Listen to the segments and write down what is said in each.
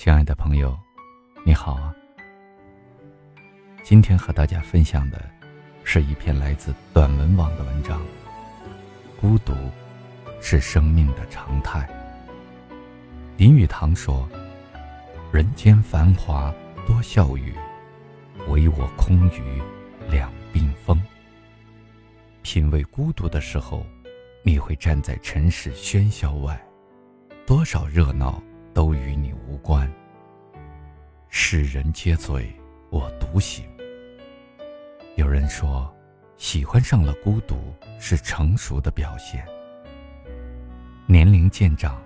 亲爱的朋友，你好啊！今天和大家分享的是一篇来自短文网的文章。孤独是生命的常态。林语堂说：“人间繁华多笑语，唯我空余两鬓风。”品味孤独的时候，你会站在尘世喧嚣外，多少热闹都与你无关。世人皆醉，我独醒。有人说，喜欢上了孤独是成熟的表现。年龄渐长，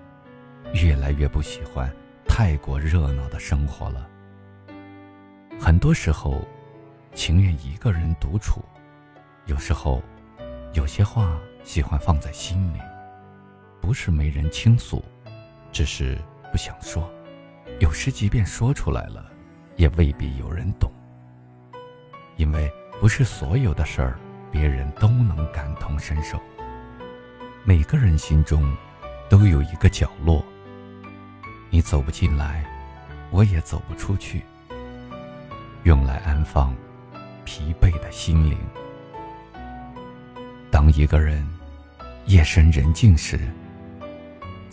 越来越不喜欢太过热闹的生活了。很多时候，情愿一个人独处。有时候，有些话喜欢放在心里，不是没人倾诉，只是不想说。有时，即便说出来了，也未必有人懂。因为不是所有的事儿，别人都能感同身受。每个人心中，都有一个角落。你走不进来，我也走不出去。用来安放疲惫的心灵。当一个人夜深人静时，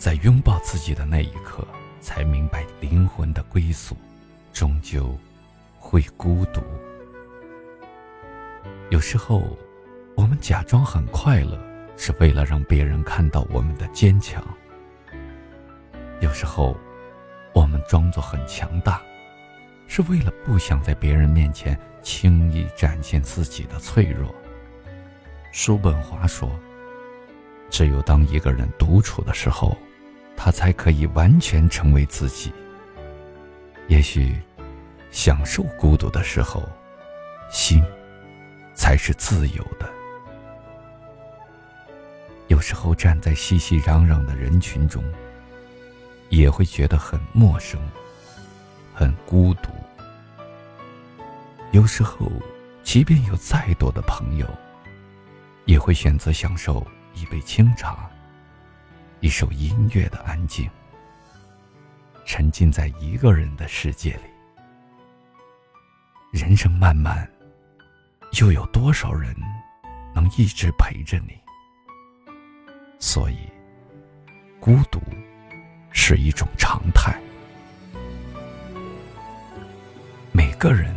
在拥抱自己的那一刻。才明白，灵魂的归宿，终究会孤独。有时候，我们假装很快乐，是为了让别人看到我们的坚强；有时候，我们装作很强大，是为了不想在别人面前轻易展现自己的脆弱。叔本华说：“只有当一个人独处的时候。”他才可以完全成为自己。也许，享受孤独的时候，心才是自由的。有时候站在熙熙攘攘的人群中，也会觉得很陌生，很孤独。有时候，即便有再多的朋友，也会选择享受一杯清茶。一首音乐的安静，沉浸在一个人的世界里。人生漫漫，又有多少人能一直陪着你？所以，孤独是一种常态。每个人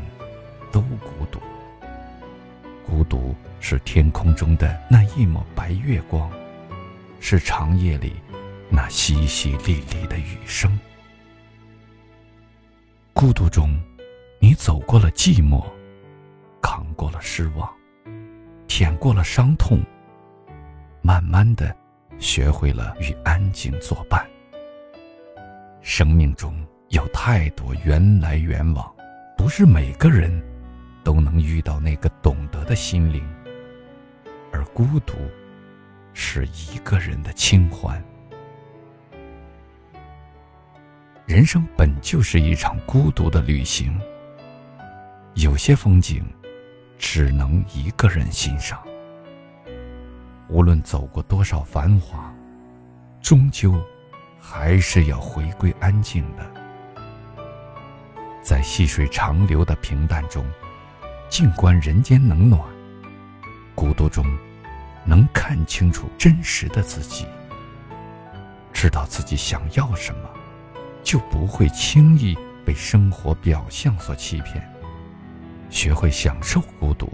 都孤独，孤独是天空中的那一抹白月光。是长夜里那淅淅沥沥的雨声。孤独中，你走过了寂寞，扛过了失望，舔过了伤痛，慢慢的学会了与安静作伴。生命中有太多缘来缘往，不是每个人都能遇到那个懂得的心灵，而孤独。是一个人的清欢。人生本就是一场孤独的旅行。有些风景，只能一个人欣赏。无论走过多少繁华，终究还是要回归安静的。在细水长流的平淡中，静观人间冷暖。孤独中。能看清楚真实的自己，知道自己想要什么，就不会轻易被生活表象所欺骗。学会享受孤独，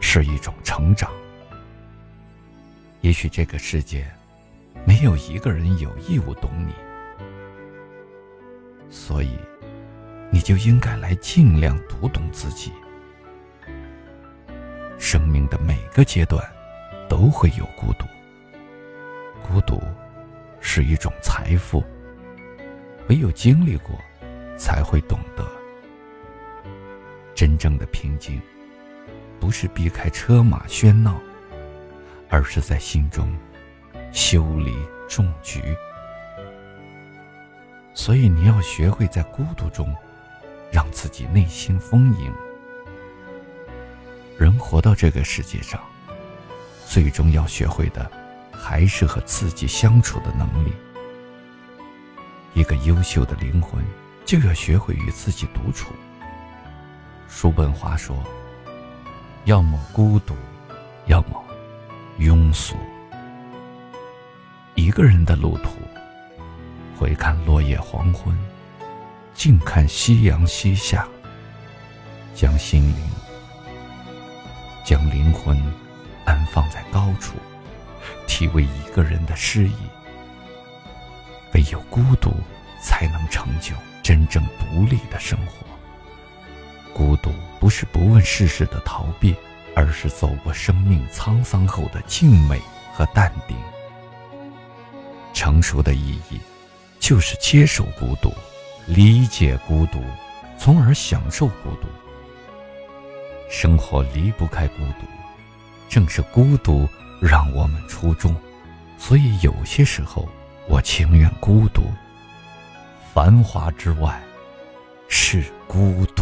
是一种成长。也许这个世界，没有一个人有义务懂你，所以，你就应该来尽量读懂自己。生命的每个阶段。都会有孤独，孤独是一种财富。唯有经历过，才会懂得。真正的平静，不是避开车马喧闹，而是在心中修理种菊。所以，你要学会在孤独中，让自己内心丰盈。人活到这个世界上。最终要学会的，还是和自己相处的能力。一个优秀的灵魂，就要学会与自己独处。叔本华说：“要么孤独，要么庸俗。”一个人的路途，回看落叶黄昏，静看夕阳西下，将心灵、将灵魂安放在高处，体味一个人的诗意。唯有孤独，才能成就真正独立的生活。孤独不是不问世事的逃避，而是走过生命沧桑后的静美和淡定。成熟的意义，就是接受孤独，理解孤独，从而享受孤独。生活离不开孤独，正是孤独让我们出众。所以有些时候。我情愿孤独，繁华之外是孤独。